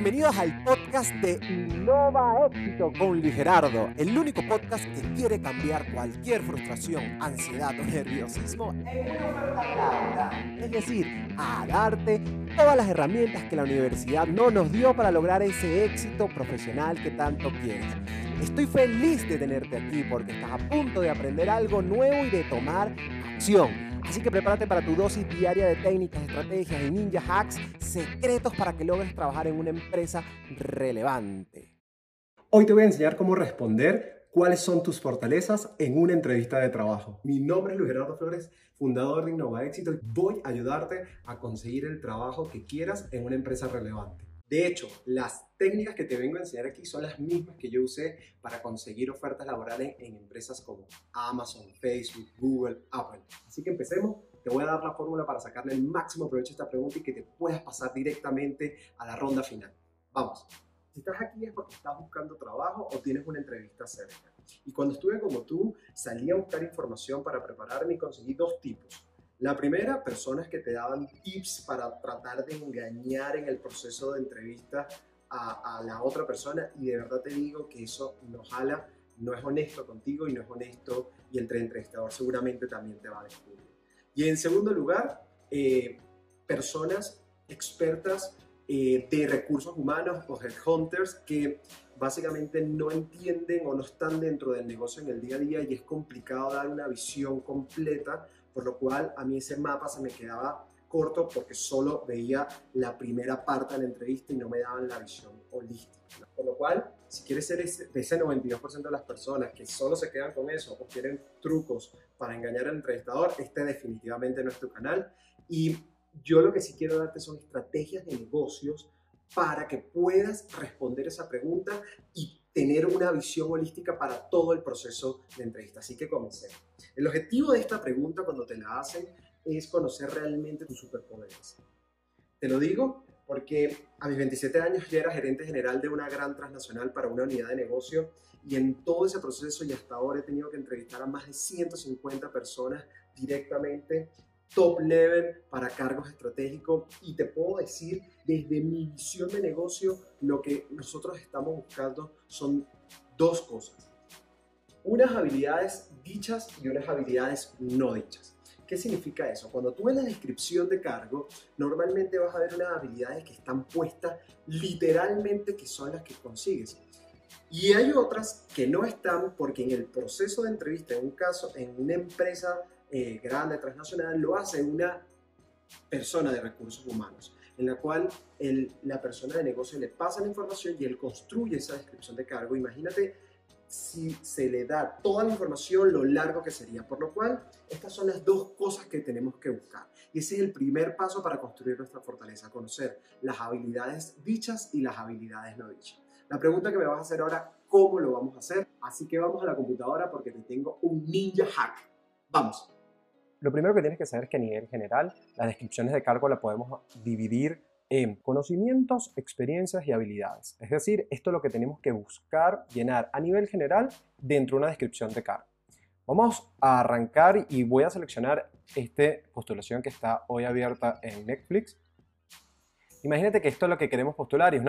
Bienvenidos al podcast de Innova Éxito con Luis Gerardo, el único podcast que quiere cambiar cualquier frustración, ansiedad o nerviosismo en una Es decir, a darte todas las herramientas que la universidad no nos dio para lograr ese éxito profesional que tanto quieres. Estoy feliz de tenerte aquí porque estás a punto de aprender algo nuevo y de tomar Así que prepárate para tu dosis diaria de técnicas, estrategias y ninja hacks secretos para que logres trabajar en una empresa relevante. Hoy te voy a enseñar cómo responder cuáles son tus fortalezas en una entrevista de trabajo. Mi nombre es Luis Gerardo Flores, fundador de Innova Éxito y voy a ayudarte a conseguir el trabajo que quieras en una empresa relevante. De hecho, las técnicas que te vengo a enseñar aquí son las mismas que yo usé para conseguir ofertas laborales en empresas como Amazon, Facebook, Google, Apple. Así que empecemos. Te voy a dar la fórmula para sacarle el máximo provecho a esta pregunta y que te puedas pasar directamente a la ronda final. Vamos. Si estás aquí es porque estás buscando trabajo o tienes una entrevista cerca. Y cuando estuve como tú, salí a buscar información para prepararme y conseguí dos tipos la primera, personas que te daban tips para tratar de engañar en el proceso de entrevista a, la otra persona y de verdad te digo que eso no jala, no es honesto contigo y no es honesto y el entrevistador seguramente también te va a descubrir. Y en segundo lugar, eh, personas expertas eh, de recursos humanos o headhunters que básicamente no entienden o no están dentro del negocio en el día a día y es complicado dar una visión completa por lo cual a mí ese mapa se me quedaba corto porque solo veía la primera parte de la entrevista y no me daban la visión holística. Por lo cual, si quieres ser ese, ese 92% de las personas que solo se quedan con eso o quieren trucos para engañar al entrevistador, este definitivamente no es tu canal. Y yo lo que sí quiero darte son estrategias de negocios para que puedas responder esa pregunta y tener una visión holística para todo el proceso de entrevista. Así que comencemos. El objetivo de esta pregunta cuando te la hacen es conocer realmente tus superpoderes. Te lo digo porque a mis 27 años ya era gerente general de una gran transnacional para una unidad de negocio y en todo ese proceso y hasta ahora he tenido que entrevistar a más de 150 personas directamente top level para cargos estratégicos y te puedo decir desde mi visión de negocio lo que nosotros estamos buscando son dos cosas. Unas habilidades dichas y unas habilidades no dichas. ¿Qué significa eso? Cuando tú ves la descripción de cargo, normalmente vas a ver unas habilidades que están puestas literalmente que son las que consigues. Y hay otras que no están porque en el proceso de entrevista, en un caso, en una empresa eh, grande, transnacional, lo hace una persona de recursos humanos, en la cual la persona de negocio le pasa la información y él construye esa descripción de cargo. Imagínate si se le da toda la información, lo largo que sería. Por lo cual, estas son las dos cosas que tenemos que buscar. Y ese es el primer paso para construir nuestra fortaleza, conocer las habilidades dichas y las habilidades no dichas. La pregunta que me vas a hacer ahora, ¿cómo lo vamos a hacer? Así que vamos a la computadora porque te tengo un ninja hack. Vamos. Lo primero que tienes que saber es que a nivel general las descripciones de cargo las podemos dividir en conocimientos, experiencias y habilidades. Es decir, esto es lo que tenemos que buscar llenar a nivel general dentro de una descripción de cargo. Vamos a arrancar y voy a seleccionar esta postulación que está hoy abierta en Netflix. Imagínate que esto es lo que queremos postular y es,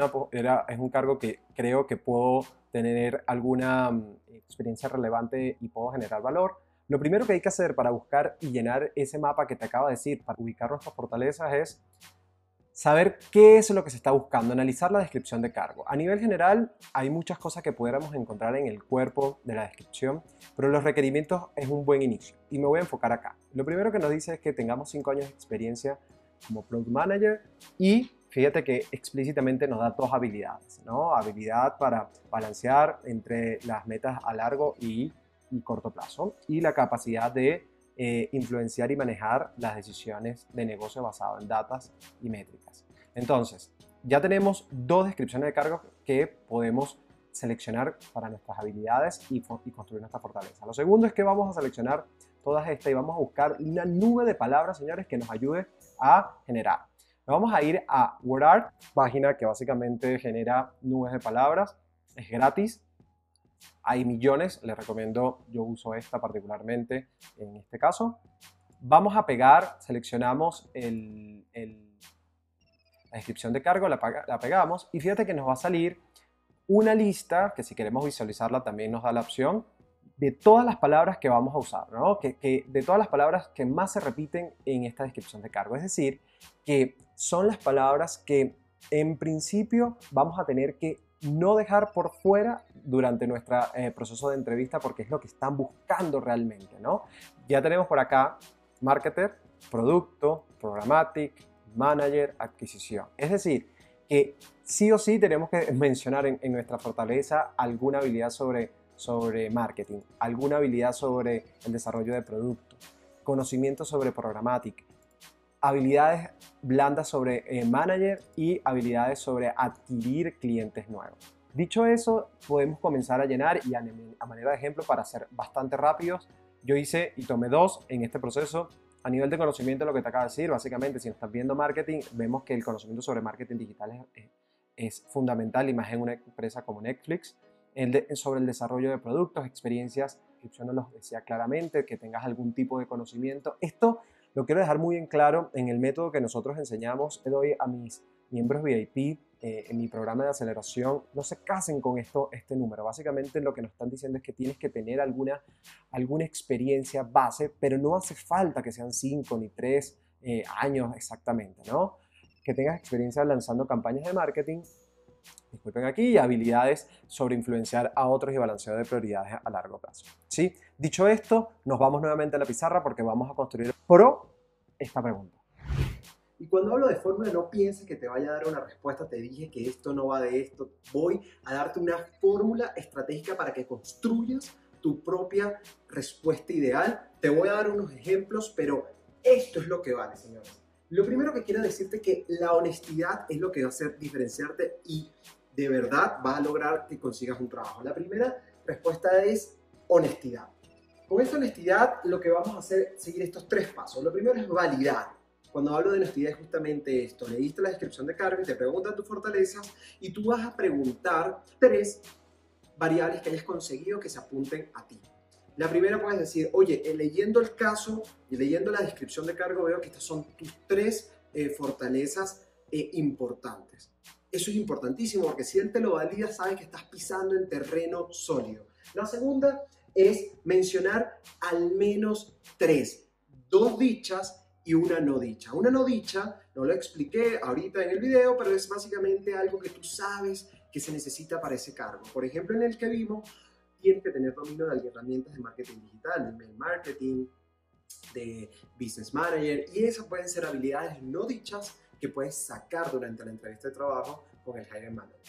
es un cargo que creo que puedo tener alguna mm, experiencia relevante y puedo generar valor. Lo primero que hay que hacer para buscar y llenar ese mapa que te acaba de decir, para ubicar nuestras fortalezas, es saber qué es lo que se está buscando, analizar la descripción de cargo. A nivel general, hay muchas cosas que pudiéramos encontrar en el cuerpo de la descripción, pero los requerimientos es un buen inicio y me voy a enfocar acá. Lo primero que nos dice es que tengamos 5 años de experiencia como Product Manager y fíjate que explícitamente nos da dos habilidades, ¿no? Habilidad para balancear entre las metas a largo y y corto plazo y la capacidad de eh, influenciar y manejar las decisiones de negocio basado en datas y métricas. Entonces, ya tenemos dos descripciones de cargos que podemos seleccionar para nuestras habilidades y, y construir nuestra fortaleza. Lo segundo es que vamos a seleccionar todas estas y vamos a buscar una nube de palabras, señores, que nos ayude a generar. Nos vamos a ir a WordArt, página que básicamente genera nubes de palabras. Es gratis, hay millones, les recomiendo, yo uso esta particularmente en este caso. Vamos a pegar, seleccionamos el, la descripción de cargo, la, pegamos y fíjate que nos va a salir una lista que si queremos visualizarla también nos da la opción de todas las palabras que vamos a usar, ¿no? que, de todas las palabras que más se repiten en esta descripción de cargo. Es decir, que son las palabras que en principio vamos a tener que no dejar por fuera durante nuestro eh, proceso de entrevista porque es lo que están buscando realmente, ¿no? Ya tenemos por acá marketer, producto, programmatic, manager, adquisición. Es decir, que sí o sí tenemos que mencionar en, nuestra fortaleza alguna habilidad sobre, sobre marketing, alguna habilidad sobre el desarrollo de producto, conocimiento sobre programmatic, habilidades blandas sobre eh, manager y habilidades sobre adquirir clientes nuevos. Dicho eso, podemos comenzar a llenar y a, a, manera de ejemplo, para ser bastante rápidos, yo hice y tomé dos en este proceso. A nivel de conocimiento, lo que te acabo de decir, básicamente, si nos estás viendo marketing, vemos que el conocimiento sobre marketing digital es, es fundamental y más en una empresa como Netflix. Sobre el desarrollo de productos, experiencias, yo no lo decía claramente, que tengas algún tipo de conocimiento. Esto lo quiero dejar muy en claro en el método que nosotros enseñamos. Le doy a mis miembros VIP eh, en mi programa de aceleración, no se casen con esto, este número. Básicamente lo que nos están diciendo es que tienes que tener alguna, alguna experiencia base, pero no hace falta que sean cinco ni tres eh, años exactamente, ¿no? Que tengas experiencia lanzando campañas de marketing, disculpen aquí, y habilidades sobre influenciar a otros y balanceo de prioridades a largo plazo. ¿sí? Dicho esto, nos vamos nuevamente a la pizarra porque vamos a construir pro esta pregunta. Y cuando hablo de fórmula, no pienses que te vaya a dar una respuesta. Te dije que esto no va de esto. Voy a darte una fórmula estratégica para que construyas tu propia respuesta ideal. Te voy a dar unos ejemplos, pero esto es lo que vale, señores. Lo primero que quiero decirte es que la honestidad es lo que va a hacer diferenciarte y de verdad va a lograr que consigas un trabajo. La primera respuesta es honestidad. Con esta honestidad lo que vamos a hacer es seguir estos tres pasos. Lo primero es validar. Cuando hablo de honestidad es justamente esto. Leíste la descripción de cargo y te preguntan tus fortalezas y tú vas a preguntar tres variables que hayas conseguido que se apunten a ti. La primera puedes decir, oye, eh, leyendo el caso y leyendo la descripción de cargo veo que estas son tus tres eh, fortalezas eh, importantes. Eso es importantísimo porque si él te lo valida, sabes que estás pisando en terreno sólido. La segunda es mencionar al menos tres, dos dichas y una no dicha. Una no dicha, no lo expliqué ahorita en el video, pero es básicamente algo que tú sabes que se necesita para ese cargo. Por ejemplo, en el que vimos, tienes que tener dominio de herramientas de marketing digital, de mail marketing, de business manager, y esas pueden ser habilidades no dichas que puedes sacar durante la entrevista de trabajo con el hiring manager.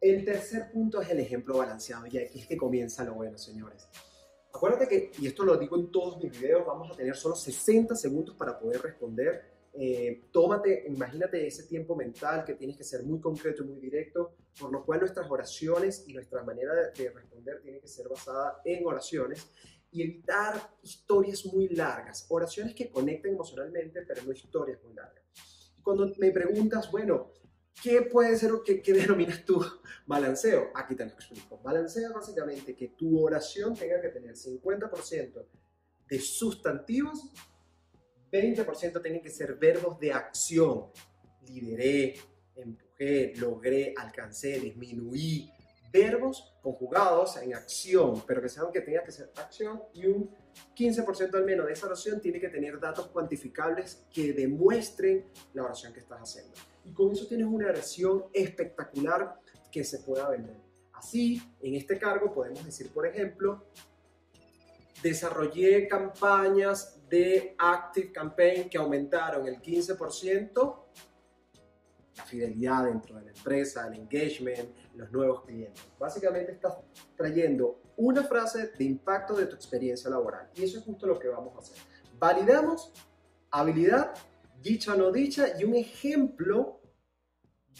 El tercer punto es el ejemplo balanceado, y aquí es que comienza lo bueno, señores. Acuérdate que, y esto lo digo en todos mis videos, vamos a tener solo 60 segundos para poder responder. Eh, tómate, imagínate ese tiempo mental que tienes que ser muy concreto y muy directo, por lo cual nuestras oraciones y nuestra manera de, responder tiene que ser basada en oraciones y evitar historias muy largas, oraciones que conecten emocionalmente, pero no historias muy largas. Cuando me preguntas, bueno, ¿Qué puede ser o qué, denominas tú balanceo? Aquí te lo explico. Balanceo básicamente que tu oración tenga que tener 50% de sustantivos, 20% tienen que ser verbos de acción. Lideré, empujé, logré, alcancé, disminuí. Verbos conjugados en acción, pero que sean que tenga que ser acción y un 15% al menos de esa oración tiene que tener datos cuantificables que demuestren la oración que estás haciendo y con eso tienes una versión espectacular que se pueda vender. Así, en este cargo podemos decir, por ejemplo, desarrollé campañas de Active Campaign que aumentaron el 15%, la fidelidad dentro de la empresa, el engagement, los nuevos clientes. Básicamente estás trayendo una frase de impacto de tu experiencia laboral y eso es justo lo que vamos a hacer. Validamos habilidad, dicha o no dicha y un ejemplo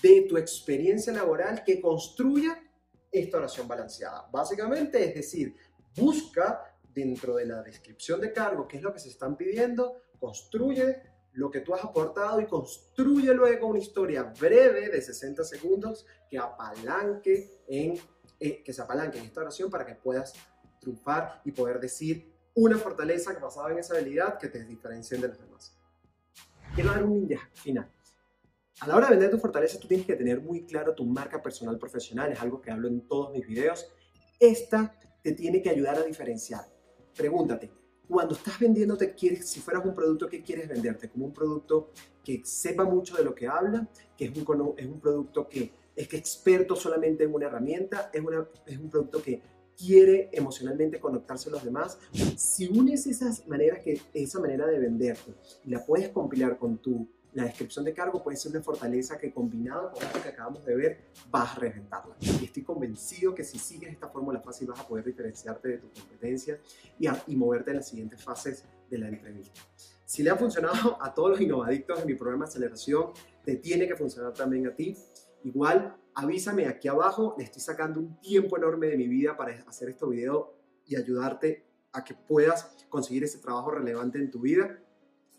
de tu experiencia laboral que construya esta oración balanceada. Básicamente, es decir, busca dentro de la descripción de cargo qué es lo que se están pidiendo, construye lo que tú has aportado y construye luego una historia breve de 60 segundos que apalanque en eh, que se apalanque en esta oración para que puedas triunfar y poder decir una fortaleza basada en esa habilidad que te diferencien de los demás. Quiero dar un ninja final. A la hora de vender tu fortaleza, tú tienes que tener muy claro tu marca personal profesional, es algo que hablo en todos mis videos. Esta te tiene que ayudar a diferenciar. Pregúntate, cuando estás vendiéndote, quieres, si fueras un producto que quieres venderte, como un producto que sepa mucho de lo que habla, que es un, es un producto que es que experto solamente en una herramienta, es, una, es un producto que quiere emocionalmente conectarse a los demás. Si unes esas maneras que, esa manera de venderte y la puedes compilar con tu la descripción de cargo puede ser una fortaleza que combinado con esto que acabamos de ver, vas a reventarla. Y estoy convencido que si sigues esta fórmula fácil vas a poder diferenciarte de tu competencia y, moverte en las siguientes fases de la entrevista. Si le ha funcionado a todos los innovadictos de mi programa de aceleración, te tiene que funcionar también a ti. Igual, avísame aquí abajo, le estoy sacando un tiempo enorme de mi vida para hacer este video y ayudarte a que puedas conseguir ese trabajo relevante en tu vida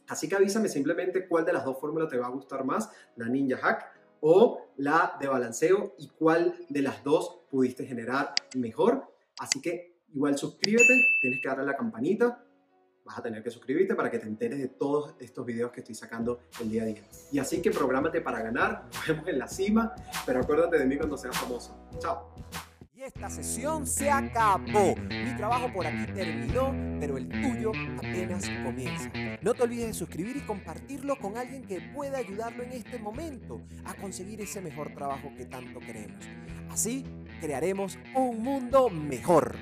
Así que avísame simplemente cuál de las dos fórmulas te va a gustar más, la Ninja Hack o la de balanceo y cuál de las dos pudiste generar mejor. Así que igual suscríbete, tienes que darle la campanita, vas a tener que suscribirte para que te enteres de todos estos videos que estoy sacando el día a día. Y así que prográmate para ganar, nos en la cima, pero acuérdate de mí cuando seas famoso. Chao. Y esta sesión se acabó. Mi trabajo por aquí terminó, pero el tuyo apenas comienza. No te olvides de suscribir y compartirlo con alguien que pueda ayudarlo en este momento a conseguir ese mejor trabajo que tanto queremos. Así crearemos un mundo mejor.